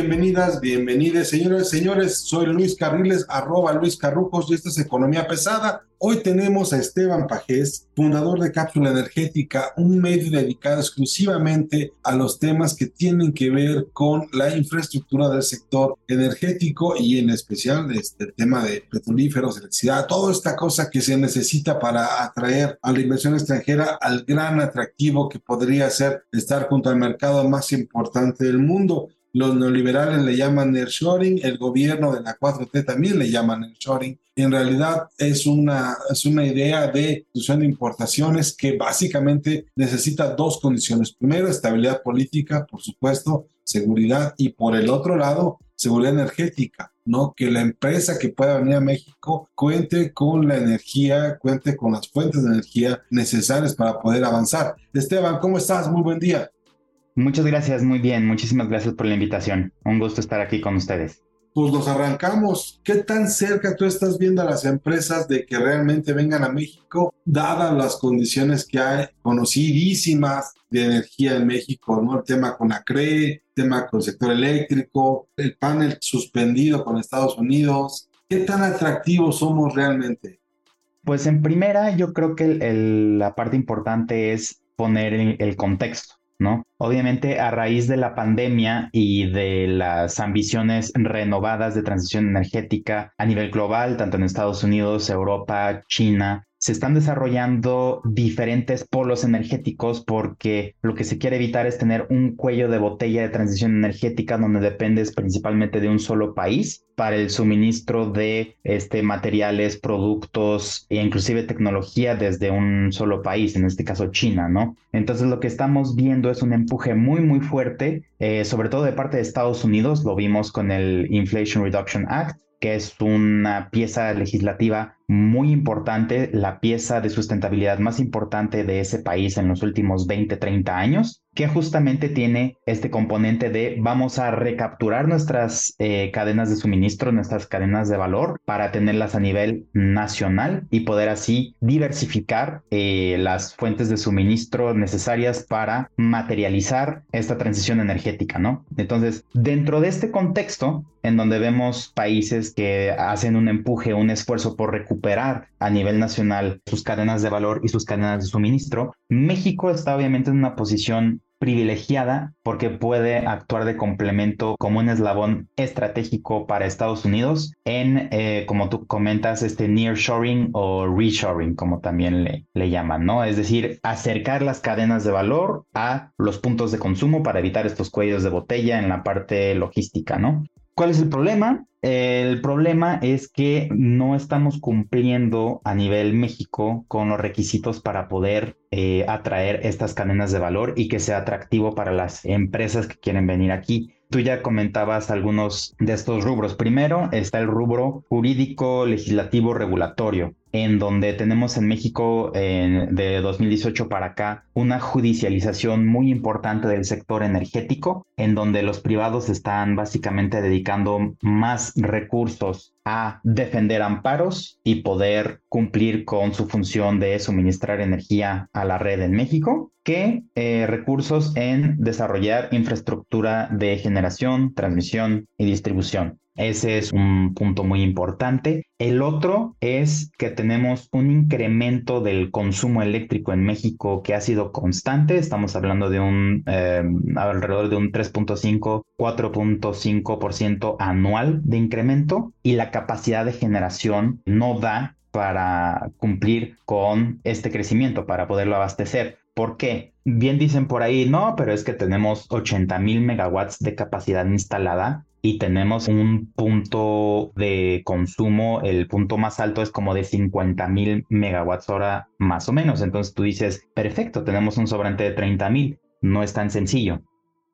Bienvenidas, bienvenides, señores, señores. Soy Luis Carriles, arroba Luis Carrujos y esta es Economía Pesada. Hoy tenemos a Esteban Pajés, fundador de Cápsula Energética, un medio dedicado exclusivamente a los temas que tienen que ver con la infraestructura del sector energético y en especial este, el tema de petrolíferos, electricidad, toda esta cosa que se necesita para atraer a la inversión extranjera al gran atractivo que podría ser estar junto al mercado más importante del mundo. Los neoliberales le llaman nearshoring, el gobierno de la 4T también le llama nearshoring. En realidad es una, es una idea de reducción de importaciones que básicamente necesita dos condiciones. Primero, estabilidad política, por supuesto, seguridad y por el otro lado, seguridad energética, ¿no? Que la empresa que pueda venir a México cuente con la energía, cuente con las fuentes de energía necesarias para poder avanzar. Esteban, ¿cómo estás? Muy buen día. Muchas gracias, muy bien. Muchísimas gracias por la invitación. Un gusto estar aquí con ustedes. Pues nos arrancamos. ¿Qué tan cerca tú estás viendo a las empresas de que realmente vengan a México, dadas las condiciones que hay conocidísimas de energía en México, ¿no? El tema con ACRE, el tema con el sector eléctrico, el panel suspendido con Estados Unidos. ¿Qué tan atractivos somos realmente? Pues en primera, yo creo que el, el, la parte importante es poner el, el contexto. ¿No? Obviamente a raíz de la pandemia y de las ambiciones renovadas de transición energética a nivel global, tanto en Estados Unidos, Europa, China, se están desarrollando diferentes polos energéticos porque lo que se quiere evitar es tener un cuello de botella de transición energética donde dependes principalmente de un solo país para el suministro de este, materiales, productos e inclusive tecnología desde un solo país, en este caso China, ¿no? Entonces lo que estamos viendo es un empuje muy, muy fuerte, eh, sobre todo de parte de Estados Unidos, lo vimos con el Inflation Reduction Act, que es una pieza legislativa muy importante, la pieza de sustentabilidad más importante de ese país en los últimos 20, 30 años, que justamente tiene este componente de vamos a recapturar nuestras eh, cadenas de suministro, nuestras cadenas de valor para tenerlas a nivel nacional y poder así diversificar eh, las fuentes de suministro necesarias para materializar esta transición energética, ¿no? Entonces, dentro de este contexto, en donde vemos países que hacen un empuje, un esfuerzo por recuperar a nivel nacional sus cadenas de valor y sus cadenas de suministro, México está obviamente en una posición privilegiada porque puede actuar de complemento como un eslabón estratégico para Estados Unidos en, eh, como tú comentas, este nearshoring o reshoring, como también le, le llaman, ¿no? Es decir, acercar las cadenas de valor a los puntos de consumo para evitar estos cuellos de botella en la parte logística, ¿no? ¿Cuál es el problema? El problema es que no estamos cumpliendo a nivel México con los requisitos para poder eh, atraer estas cadenas de valor y que sea atractivo para las empresas que quieren venir aquí. Tú ya comentabas algunos de estos rubros. Primero está el rubro jurídico, legislativo, regulatorio en donde tenemos en México de 2018 para acá una judicialización muy importante del sector energético, en donde los privados están básicamente dedicando más recursos a defender amparos y poder cumplir con su función de suministrar energía a la red en México que eh, recursos en desarrollar infraestructura de generación, transmisión y distribución. Ese es un punto muy importante. El otro es que tenemos un incremento del consumo eléctrico en México que ha sido constante. Estamos hablando de un eh, alrededor de un 3.5, 4.5% anual de incremento y la capacidad de generación no da para cumplir con este crecimiento, para poderlo abastecer. ¿Por qué? Bien dicen por ahí, no, pero es que tenemos 80 mil megawatts de capacidad instalada y tenemos un punto de consumo, el punto más alto es como de 50 mil megawatts hora más o menos. Entonces tú dices, perfecto, tenemos un sobrante de 30 mil. No es tan sencillo.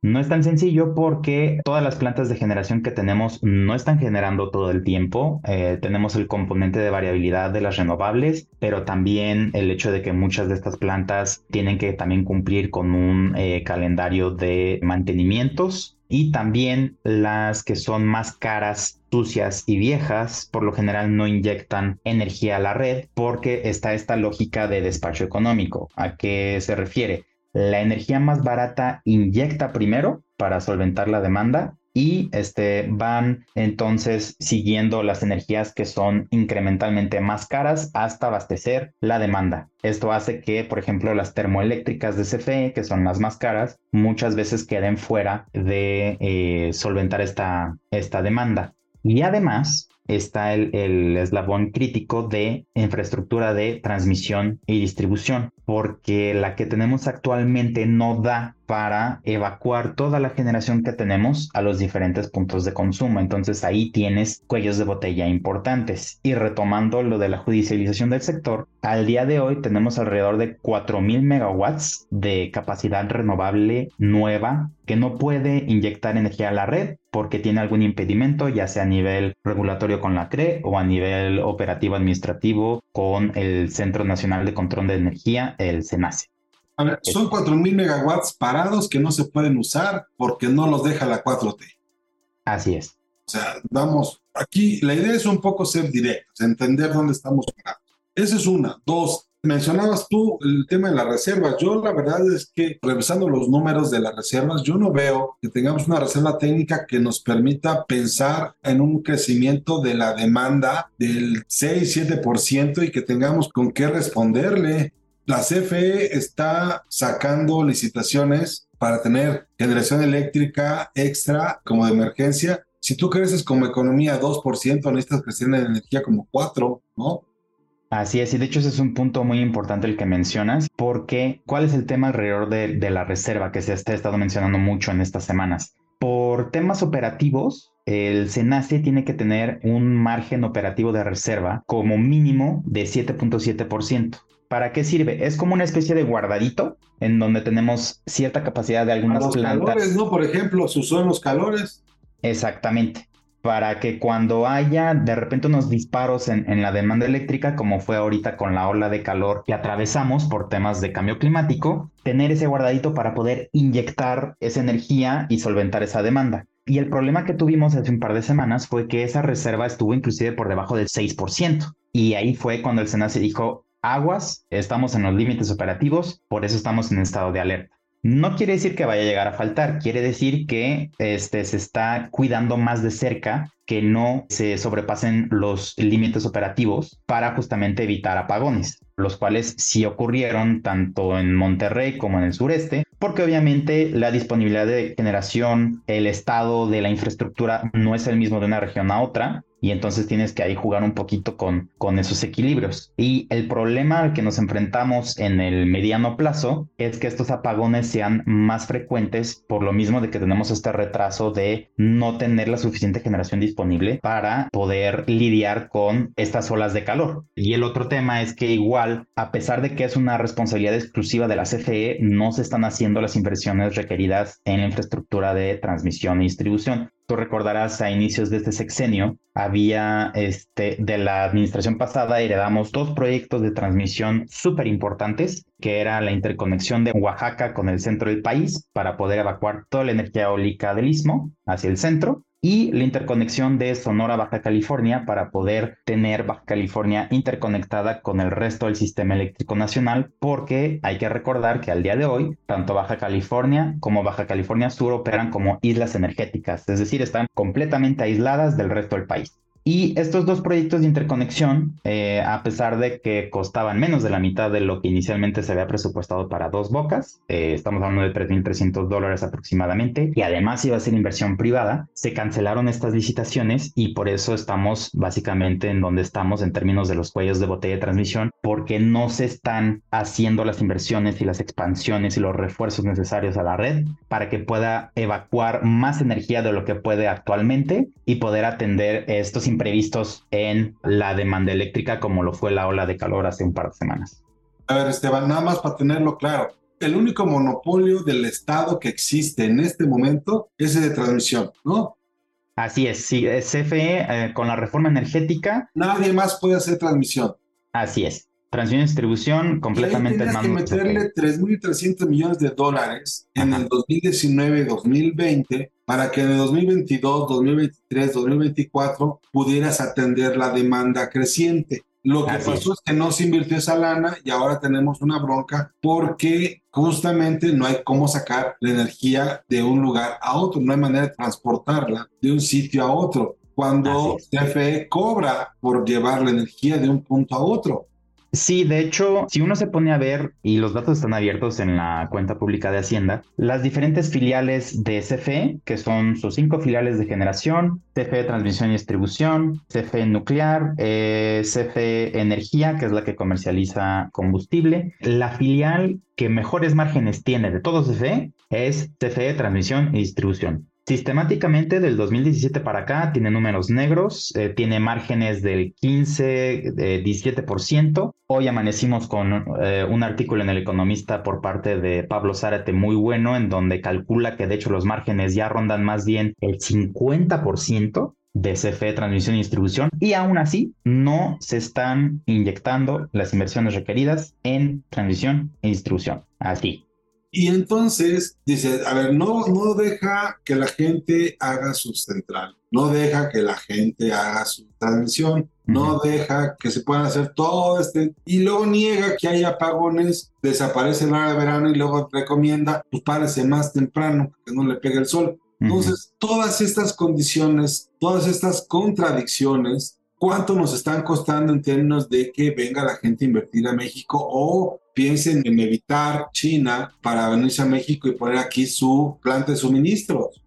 No es tan sencillo porque todas las plantas de generación que tenemos no están generando todo el tiempo. Eh, tenemos el componente de variabilidad de las renovables, pero también el hecho de que muchas de estas plantas tienen que también cumplir con un eh, calendario de mantenimientos y también las que son más caras, sucias y viejas, por lo general no inyectan energía a la red porque está esta lógica de despacho económico. ¿A qué se refiere? La energía más barata inyecta primero para solventar la demanda y este, van entonces siguiendo las energías que son incrementalmente más caras hasta abastecer la demanda. Esto hace que, por ejemplo, las termoeléctricas de CFE, que son las más caras, muchas veces queden fuera de eh, solventar esta, esta demanda. Y además, está el, eslabón crítico de infraestructura de transmisión y distribución, porque la que tenemos actualmente no da para evacuar toda la generación que tenemos a los diferentes puntos de consumo. Entonces ahí tienes cuellos de botella importantes. Y retomando lo de la judicialización del sector, al día de hoy tenemos alrededor de 4.000 megawatts de capacidad renovable nueva que no puede inyectar energía a la red porque tiene algún impedimento, ya sea a nivel regulatorio con la CRE o a nivel operativo administrativo con el Centro Nacional de Control de Energía, el CENACE. A ver, son 4.000 megawatts parados que no se pueden usar porque no los deja la 4T. Así es. O sea, vamos, aquí la idea es un poco ser directos, entender dónde estamos parados. Esa es una. Dos, mencionabas tú el tema de las reservas. Yo la verdad es que revisando los números de las reservas, yo no veo que tengamos una reserva técnica que nos permita pensar en un crecimiento de la demanda del 6-7% y que tengamos con qué responderle la CFE está sacando licitaciones para tener generación eléctrica extra como de emergencia. Si tú creces como economía 2%, necesitas crecer en energía como 4%, ¿no? Así es, y de hecho ese es un punto muy importante el que mencionas, porque ¿cuál es el tema alrededor de, de la reserva que se ha estado mencionando mucho en estas semanas? Por temas operativos, el SENACE tiene que tener un margen operativo de reserva como mínimo de 7.7%. ¿Para qué sirve? Es como una especie de guardadito en donde tenemos cierta capacidad de algunas los plantas. calores, ¿no? Por ejemplo, son los calores. Exactamente. Para que cuando haya de repente unos disparos en, en, la demanda eléctrica, como fue ahorita con la ola de calor que atravesamos por temas de cambio climático, tener ese guardadito para poder inyectar esa energía y solventar esa demanda. Y el problema que tuvimos hace un par de semanas fue que esa reserva estuvo inclusive por debajo del 6%. Y ahí fue cuando el SENACE dijo, aguas, estamos en los límites operativos, por eso estamos en estado de alerta. No quiere decir que vaya a llegar a faltar, quiere decir que este, se está cuidando más de cerca que no se sobrepasen los límites operativos para justamente evitar apagones, los cuales sí ocurrieron tanto en Monterrey como en el sureste, porque obviamente la disponibilidad de generación, el estado de la infraestructura no es el mismo de una región a otra, y entonces tienes que ahí jugar un poquito con, con esos equilibrios. Y el problema al que nos enfrentamos en el mediano plazo es que estos apagones sean más frecuentes por lo mismo de que tenemos este retraso de no tener la suficiente generación disponible para poder lidiar con estas olas de calor. Y el otro tema es que igual, a pesar de que es una responsabilidad exclusiva de la CFE, no se están haciendo las inversiones requeridas en la infraestructura de transmisión y distribución. Tú recordarás a inicios de este sexenio, había este, de la administración pasada, heredamos dos proyectos de transmisión súper importantes, que era la interconexión de Oaxaca con el centro del país para poder evacuar toda la energía eólica del istmo hacia el centro y la interconexión de Sonora Baja California para poder tener Baja California interconectada con el resto del sistema eléctrico nacional, porque hay que recordar que al día de hoy, tanto Baja California como Baja California Sur operan como islas energéticas, es decir, están completamente aisladas del resto del país. Y estos dos proyectos de interconexión, eh, a pesar de que costaban menos de la mitad de lo que inicialmente se había presupuestado para dos bocas, eh, estamos hablando de 3.300 dólares aproximadamente, y además iba a ser inversión privada, se cancelaron estas licitaciones y por eso estamos básicamente en donde estamos en términos de los cuellos de botella de transmisión, porque no se están haciendo las inversiones y las expansiones y los refuerzos necesarios a la red para que pueda evacuar más energía de lo que puede actualmente y poder atender estos imprevistos en la demanda eléctrica como lo fue la ola de calor hace un par de semanas. A ver, Esteban, nada más para tenerlo claro. El único monopolio del Estado que existe en este momento es el de transmisión, ¿no? Así es, sí, CFE eh, con la reforma energética. Nadie más puede hacer transmisión. Así es. Transmisión y distribución completamente en manos que meterle 3.300 millones de dólares en el 2019-2020 para que en el 2022, 2023, 2024 pudieras atender la demanda creciente. Lo que pasó es. que no se invirtió esa lana y ahora tenemos una bronca porque justamente no hay cómo sacar la energía de un lugar a otro, no hay manera de transportarla de un sitio a otro. Cuando CFE cobra por llevar la energía de un punto a otro. Sí, de hecho, si uno se pone a ver, y los datos están abiertos en la cuenta pública de Hacienda, las diferentes filiales de CFE, que son sus cinco filiales de generación, CFE Transmisión y Distribución, CFE Nuclear, eh, CFE Energía, que es la que comercializa combustible, la filial que mejores márgenes tiene de todos CFE es CFE Transmisión y Distribución. Sistemáticamente del 2017 para acá tiene números negros, eh, tiene márgenes del 15, 17%. Hoy amanecimos con eh, un artículo en El Economista por parte de Pablo Zárate muy bueno, en donde calcula que de hecho los márgenes ya rondan más bien el 50% de CFE, transmisión y distribución, y aún así no se están inyectando las inversiones requeridas en transmisión y distribución. Así, y entonces dice, a ver, no, no deja que la gente haga su central, no deja que la gente haga su transmisión, no deja que se puedan hacer todo este, y luego niega que haya apagones, desaparece la hora de verano y luego recomienda, pues párese más temprano, que no le pegue el sol. Entonces, todas estas condiciones, todas estas contradicciones cuánto nos están costando en términos de que venga la gente a invertir a México o piensen en evitar China para venirse a México y poner aquí su planta de suministros.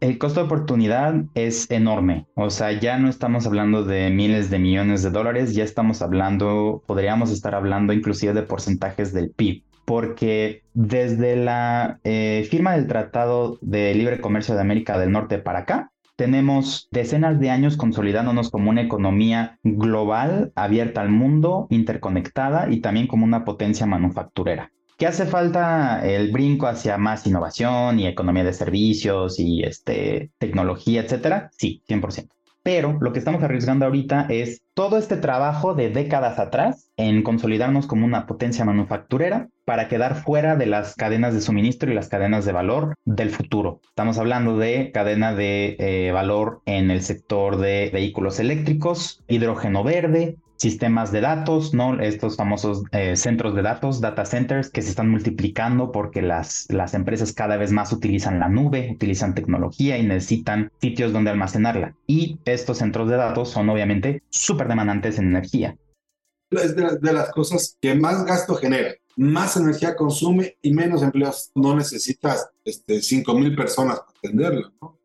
El costo de oportunidad es enorme, o sea, ya no estamos hablando de miles de millones de dólares, ya estamos hablando, podríamos estar hablando inclusive de porcentajes del PIB, porque desde la eh, firma del Tratado de Libre Comercio de América del Norte para acá, tenemos decenas de años consolidándonos como una economía global, abierta al mundo, interconectada y también como una potencia manufacturera. ¿Qué hace falta el brinco hacia más innovación y economía de servicios y este, tecnología, etcétera? Sí, 100%. Pero lo que estamos arriesgando ahorita es todo este trabajo de décadas atrás en consolidarnos como una potencia manufacturera para quedar fuera de las cadenas de suministro y las cadenas de valor del futuro. Estamos hablando de cadena de eh, valor en el sector de vehículos eléctricos, hidrógeno verde, sistemas de datos, ¿no? Estos famosos eh, centros de datos, data centers, que se están multiplicando porque las, las empresas cada vez más utilizan la nube, utilizan tecnología y necesitan sitios donde almacenarla. Y estos centros de datos son obviamente súper demandantes en energía. Es de, de, las cosas que más gasto genera, más energía consume y menos empleos. No necesitas este, 5 mil personas para atenderlo, ¿no?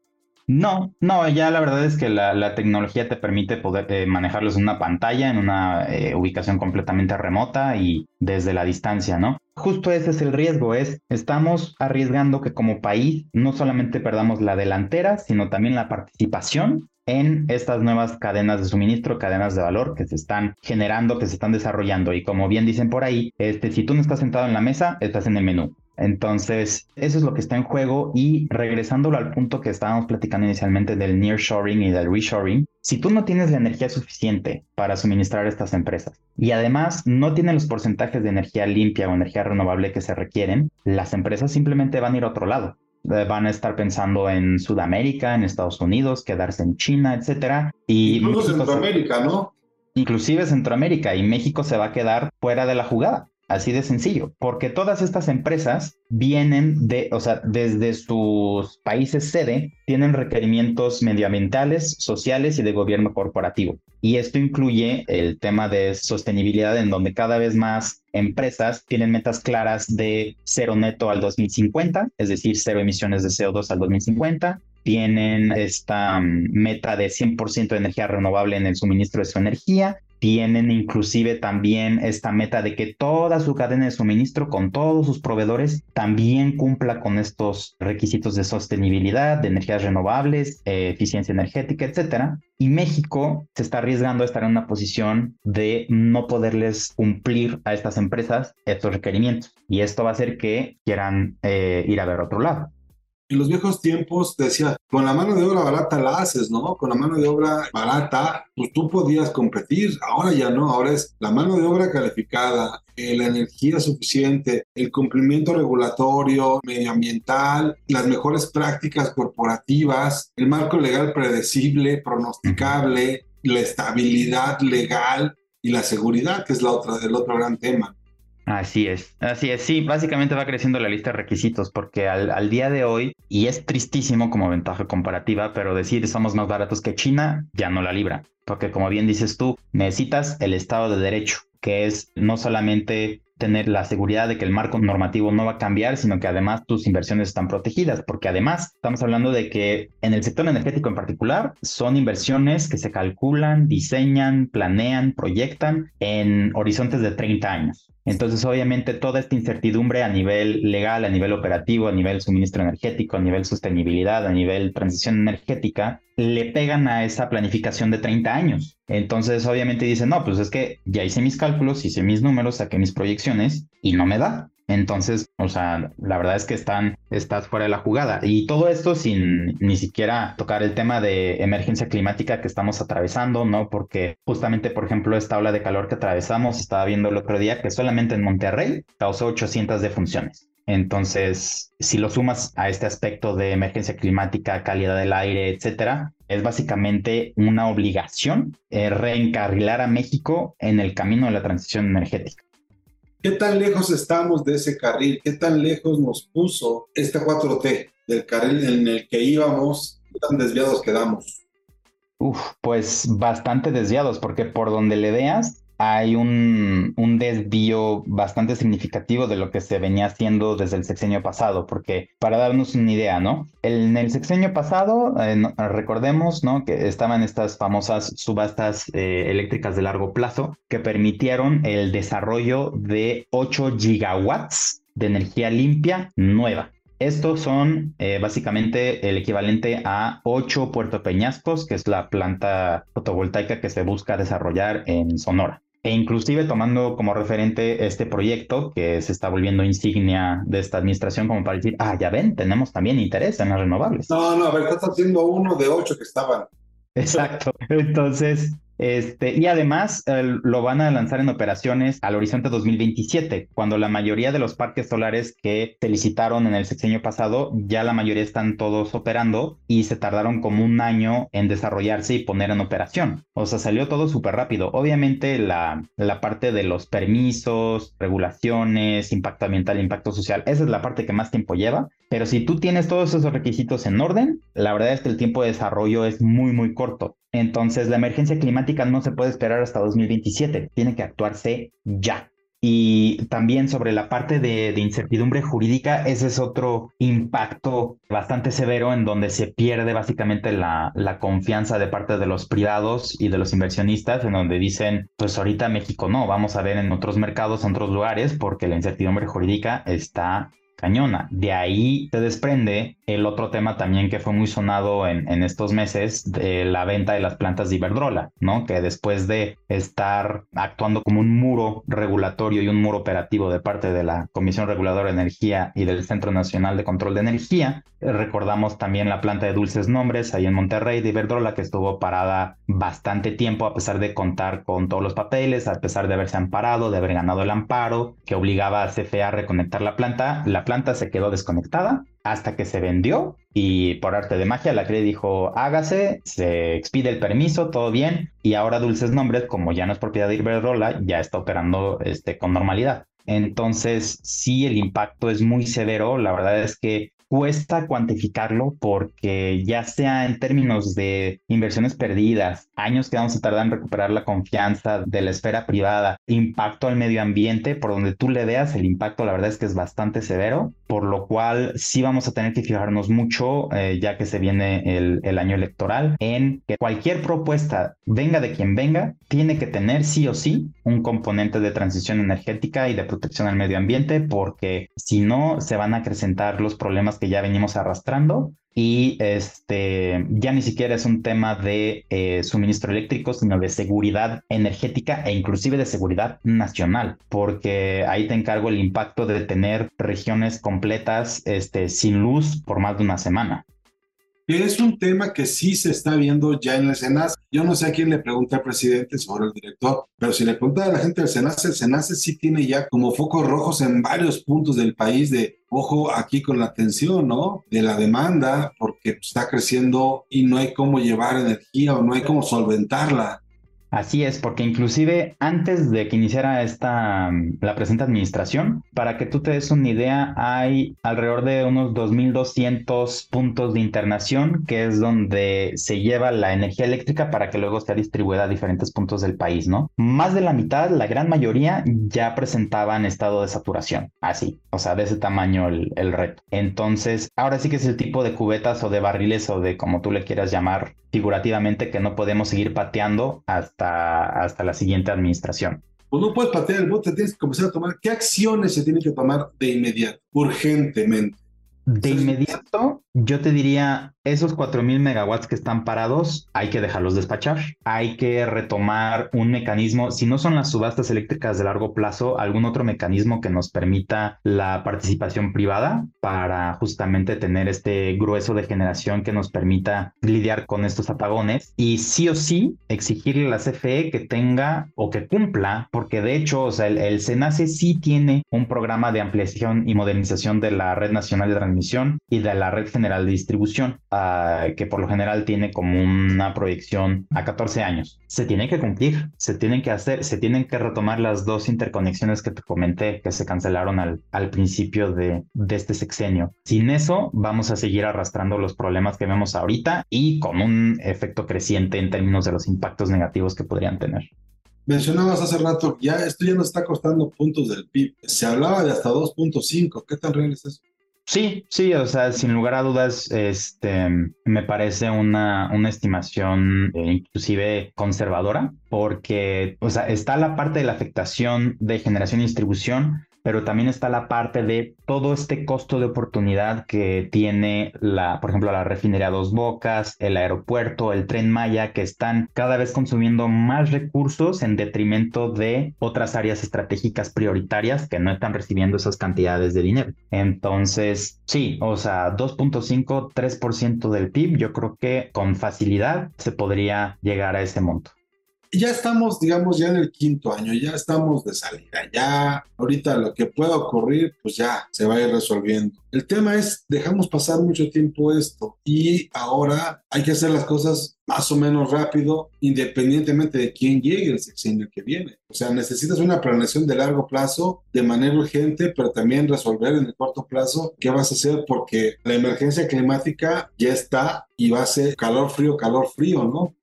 No, no, ya la verdad es que la, tecnología te permite poder eh, manejarlos en una pantalla, en una eh, ubicación completamente remota y desde la distancia, ¿no? Justo ese es el riesgo, es estamos arriesgando que como país no solamente perdamos la delantera, sino también la participación en estas nuevas cadenas de suministro, cadenas de valor que se están generando, que se están desarrollando. Y como bien dicen por ahí, este, si tú no estás sentado en la mesa, estás en el menú. Entonces, eso es lo que está en juego y regresándolo al punto que estábamos platicando inicialmente del nearshoring y del reshoring, si tú no tienes la energía suficiente para suministrar a estas empresas y además no tienen los porcentajes de energía limpia o energía renovable que se requieren, las empresas simplemente van a ir a otro lado. Eh, van a estar pensando en Sudamérica, en Estados Unidos, quedarse en China, etcétera. Y Incluso Centroamérica, ¿no? Inclusive Centroamérica y México se va a quedar fuera de la jugada Así de sencillo, porque todas estas empresas vienen de, o sea, desde sus países sede, tienen requerimientos medioambientales, sociales y de gobierno corporativo. Y esto incluye el tema de sostenibilidad, en donde cada vez más empresas tienen metas claras de cero neto al 2050, es decir, cero emisiones de CO2 al 2050, tienen esta mm, meta de 100% de energía renovable en el suministro de su energía tienen inclusive también esta meta de que toda su cadena de suministro con todos sus proveedores también cumpla con estos requisitos de sostenibilidad, de energías renovables, eh, eficiencia energética, etcétera. Y México se está arriesgando a estar en una posición de no poderles cumplir a estas empresas estos requerimientos. Y esto va a hacer que quieran eh, ir a ver otro lado en los viejos tiempos decía, con la mano de obra barata la haces, ¿no? Con la mano de obra barata, pues tú podías competir. Ahora ya no, ahora es la mano de obra calificada, eh, la energía suficiente, el cumplimiento regulatorio, medioambiental, las mejores prácticas corporativas, el marco legal predecible, pronosticable, la estabilidad legal y la seguridad, que es la otra, el otro gran tema. Así es, así es, sí, básicamente va creciendo la lista de requisitos porque al, día de hoy, y es tristísimo como ventaja comparativa, pero decir somos más baratos que China ya no la libra, porque como bien dices tú, necesitas el Estado de Derecho, que es no solamente tener la seguridad de que el marco normativo no va a cambiar, sino que además tus inversiones están protegidas, porque además estamos hablando de que en el sector energético en particular son inversiones que se calculan, diseñan, planean, proyectan en horizontes de 30 años. Entonces, obviamente, toda esta incertidumbre a nivel legal, a nivel operativo, a nivel suministro energético, a nivel sostenibilidad, a nivel transición energética, le pegan a esa planificación de 30 años. Entonces, obviamente dicen, no, pues es que ya hice mis cálculos, hice mis números, saqué mis proyecciones y no me da. Entonces, o sea, la verdad es que están, estás fuera de la jugada. Y todo esto sin ni siquiera tocar el tema de emergencia climática que estamos atravesando, ¿no? Porque justamente, por ejemplo, esta ola de calor que atravesamos, estaba viendo el otro día que solamente en Monterrey causó 800 defunciones. Entonces, si lo sumas a este aspecto de emergencia climática, calidad del aire, etcétera, es básicamente una obligación eh, reencarrilar a México en el camino de la transición energética. ¿Qué tan lejos estamos de ese carril? ¿Qué tan lejos nos puso esta 4T del carril en el que íbamos? ¿Qué tan desviados quedamos? Uf, pues bastante desviados, porque por donde le veas, hay un, desvío bastante significativo de lo que se venía haciendo desde el sexenio pasado, porque para darnos una idea, ¿no? En el sexenio pasado, eh, recordemos, ¿no? Que estaban estas famosas subastas eh, eléctricas de largo plazo que permitieron el desarrollo de 8 gigawatts de energía limpia nueva. Estos son eh, básicamente el equivalente a 8 Puerto Peñascos, que es la planta fotovoltaica que se busca desarrollar en Sonora. E inclusive tomando como referente este proyecto que se está volviendo insignia de esta administración como para decir, ah, ya ven, tenemos también interés en las renovables. No, no, a ver, estás haciendo uno de ocho que estaban. Exacto. Entonces, este, y además lo van a lanzar en operaciones al horizonte 2027, cuando la mayoría de los parques solares que se licitaron en el sexenio pasado, ya la mayoría están todos operando y se tardaron como un año en desarrollarse y poner en operación. O sea, salió todo súper rápido. Obviamente la, la parte de los permisos, regulaciones, impacto ambiental, impacto social, esa es la parte que más tiempo lleva, pero si tú tienes todos esos requisitos en orden, la verdad es que el tiempo de desarrollo es muy, muy corto. Entonces, la emergencia climática no se puede esperar hasta 2027, tiene que actuarse ya. Y también sobre la parte de, incertidumbre jurídica, ese es otro impacto bastante severo en donde se pierde básicamente la, la, confianza de parte de los privados y de los inversionistas, en donde dicen, pues ahorita México no, vamos a ver en otros mercados, en otros lugares, porque la incertidumbre jurídica está cañona. De ahí se desprende el otro tema también que fue muy sonado en, estos meses de la venta de las plantas de Iberdrola, ¿no? Que después de estar actuando como un muro regulatorio y un muro operativo de parte de la Comisión Reguladora de Energía y del Centro Nacional de Control de Energía, recordamos también la planta de Dulces Nombres ahí en Monterrey de Iberdrola que estuvo parada bastante tiempo a pesar de contar con todos los papeles, a pesar de haberse amparado, de haber ganado el amparo que obligaba a CFE a reconectar la planta. La planta se quedó desconectada hasta que se vendió y por arte de magia la CRE dijo hágase, se expide el permiso, todo bien y ahora Dulces Nombres, como ya no es propiedad de Iberdrola, ya está operando este, con normalidad. Entonces, sí, el impacto es muy severo. La verdad es que cuesta cuantificarlo porque ya sea en términos de inversiones perdidas, años que vamos a tardar en recuperar la confianza de la esfera privada, impacto al medio ambiente, por donde tú le veas, el impacto la verdad es que es bastante severo, por lo cual sí vamos a tener que fijarnos mucho, eh, ya que se viene el, el año electoral, en que cualquier propuesta, venga de quien venga, tiene que tener sí o sí un componente de transición energética y de protección al medio ambiente, porque si no, se van a acrecentar los problemas que ya venimos arrastrando y este ya ni siquiera es un tema de eh, suministro eléctrico, sino de seguridad energética e inclusive de seguridad nacional, porque ahí te encargo el impacto de tener regiones completas este, sin luz por más de una semana que es un tema que sí se está viendo ya en el SENAS. Yo no sé a quién le pregunta al presidente sobre el director, pero si le pregunta a la gente del SENAS, el SENAS sí tiene ya como focos rojos en varios puntos del país de, ojo, aquí con la atención, ¿no? De la demanda, porque está creciendo y no hay cómo llevar energía o no hay cómo solventarla. Así es, porque inclusive antes de que iniciara esta mm, la presente administración, para que tú te des una idea, hay alrededor de unos 2.200 puntos de internación, que es donde se lleva la energía eléctrica para que luego sea distribuida a diferentes puntos del país, ¿no? Más de la mitad, la gran mayoría, ya presentaban estado de saturación, así, o sea, de ese tamaño el, el reto. Entonces, ahora sí que es el tipo de cubetas o de barriles o de como tú le quieras llamar figurativamente que no podemos seguir pateando hasta, hasta la siguiente administración. Pues no puedes patear el bote, tienes que comenzar a tomar. ¿Qué acciones se tienen que tomar de inmediato, urgentemente? De inmediato, yo te diría, esos 4.000 megawatts que están parados, hay que dejarlos despachar. Hay que retomar un mecanismo, si no son las subastas eléctricas de largo plazo, algún otro mecanismo que nos permita la participación privada para justamente tener este grueso de generación que nos permita lidiar con estos apagones. Y sí o sí, exigirle a la CFE que tenga o que cumpla, porque de hecho, o sea, el, el SENACE sí tiene un programa de ampliación y modernización de la Red Nacional de Transmisión y de la Red General de Distribución que por lo general tiene como una proyección a 14 años. Se tiene que cumplir, se tienen que hacer, se tienen que retomar las dos interconexiones que te comenté que se cancelaron al, al principio de, de este sexenio. Sin eso, vamos a seguir arrastrando los problemas que vemos ahorita y con un efecto creciente en términos de los impactos negativos que podrían tener. Mencionabas hace rato, ya esto ya nos está costando puntos del PIB. Se hablaba de hasta 2.5. ¿Qué tan real es eso? Sí, sí, o sea, sin lugar a dudas, este, me parece una, una estimación eh, inclusive conservadora, porque, o sea, está la parte de la afectación de generación y distribución, pero también está la parte de todo este costo de oportunidad que tiene la, por ejemplo, la refinería Dos Bocas, el aeropuerto, el tren Maya, que están cada vez consumiendo más recursos en detrimento de otras áreas estratégicas prioritarias que no están recibiendo esas cantidades de dinero. Entonces, sí, o sea, 2.5, 3% del PIB, yo creo que con facilidad se podría llegar a ese monto ya estamos, digamos, ya en el quinto año, ya estamos de salida, ya ahorita lo que pueda ocurrir, pues ya se va a ir resolviendo. El tema es, dejamos pasar mucho tiempo esto y ahora hay que hacer las cosas más o menos rápido, independientemente de quién llegue el sexenio que viene. O sea, necesitas una planeación de largo plazo de manera urgente, pero también resolver en el corto plazo qué vas a hacer porque la emergencia climática ya está y va a ser calor frío, calor frío, ¿no?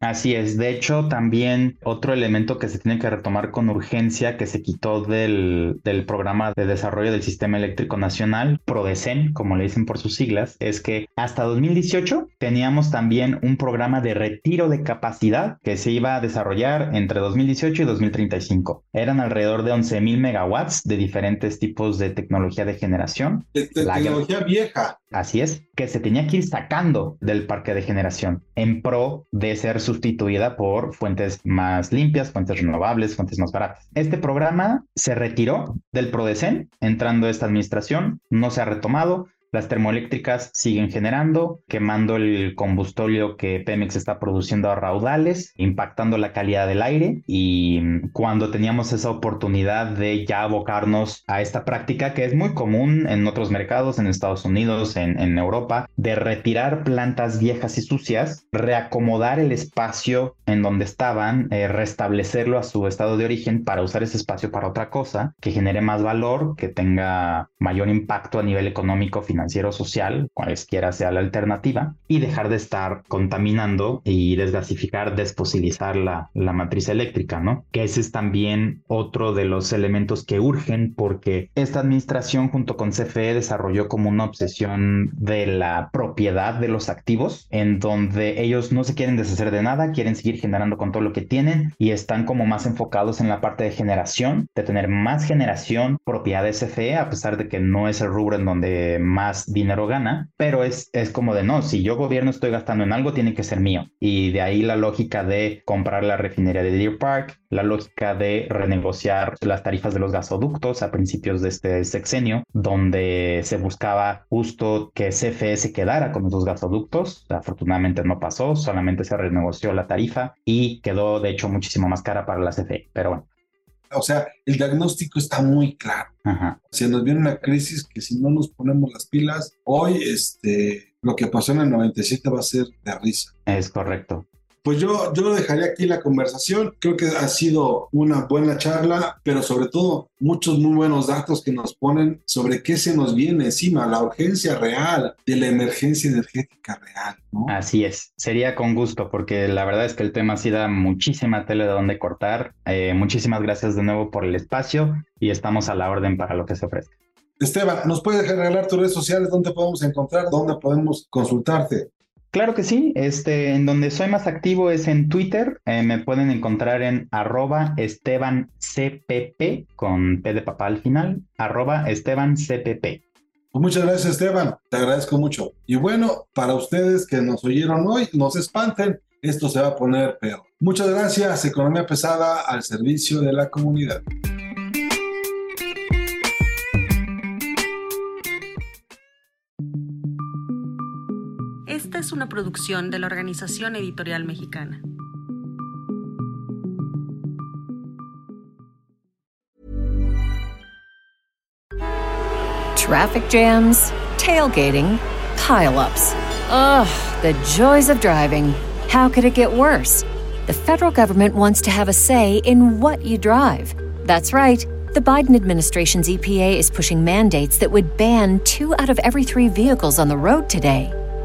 Así es, de hecho también otro elemento que se tiene que retomar con urgencia que se quitó del, del, programa de desarrollo del sistema eléctrico nacional, PRODECEN, como le dicen por sus siglas, es que hasta 2018 teníamos también un programa de retiro de capacidad que se iba a desarrollar entre 2018 y 2035. Eran alrededor de 11.000 megawatts de diferentes tipos de tecnología de generación. De tecnología vieja. Así es, que se tenía que ir sacando del parque de generación en pro de ser sustituida por fuentes más limpias, fuentes renovables, fuentes más baratas. Este programa se retiró del PRODECEN entrando esta administración, no se ha retomado. Las termoeléctricas siguen generando, quemando el combustorio que Pemex está produciendo a raudales, impactando la calidad del aire. Y cuando teníamos esa oportunidad de ya abocarnos a esta práctica que es muy común en otros mercados, en Estados Unidos, en, en Europa, de retirar plantas viejas y sucias, reacomodar el espacio en donde estaban, eh, restablecerlo a su estado de origen para usar ese espacio para otra cosa que genere más valor, que tenga mayor impacto a nivel económico, financiero, social, cualesquiera sea la alternativa, y dejar de estar contaminando y desgasificar, desposilizar la, la matriz eléctrica, ¿no? Que ese es también otro de los elementos que urgen porque esta administración junto con CFE desarrolló como una obsesión de la propiedad de los activos, en donde ellos no se quieren deshacer de nada, quieren seguir generando con todo lo que tienen y están como más enfocados en la parte de generación, de tener más generación, propiedad de CFE, a pesar de que no es el rubro en donde más dinero gana, pero es, es como de no, si yo gobierno estoy gastando en algo, tiene que ser mío. Y de ahí la lógica de comprar la refinería de Deer Park, la lógica de renegociar las tarifas de los gasoductos a principios de este sexenio, donde se buscaba justo que CFE se quedara con esos gasoductos. Afortunadamente no pasó, solamente se renegoció la tarifa y quedó de hecho muchísimo más cara para la CFE. Pero bueno, o sea, el diagnóstico está muy claro. Se nos viene una crisis que si no nos ponemos las pilas, hoy este, lo que pasó en el 97 va a ser de risa. Es correcto. Pues yo, yo dejaría aquí la conversación. Creo que ha sido una buena charla, pero sobre todo muchos muy buenos datos que nos ponen sobre qué se nos viene encima, la urgencia real de la emergencia energética real. Así es, sería con gusto, porque la verdad es que el tema sí da muchísima tele de dónde cortar. Eh, muchísimas gracias de nuevo por el espacio y estamos a la orden para lo que se ofrezca. Esteban, ¿nos puedes regalar tus redes sociales? ¿Dónde podemos encontrar? ¿Dónde podemos consultarte? Claro que sí, este, en donde soy más activo es en Twitter, eh, me pueden encontrar en arroba estebancpp con P de papá al final, arroba estebancpp. Pues muchas gracias Esteban, te agradezco mucho. Y bueno, para ustedes que nos oyeron hoy, no se espanten, esto se va a poner peor. Muchas gracias, Economía Pesada al servicio de la comunidad. Producción de la Organización Editorial Mexicana. Traffic jams, tailgating, pileups. Ugh, the joys of driving. How could it get worse? The federal government wants to have a say in what you drive. That's right. The Biden administration's EPA is pushing mandates that would ban two out of every three vehicles on the road today.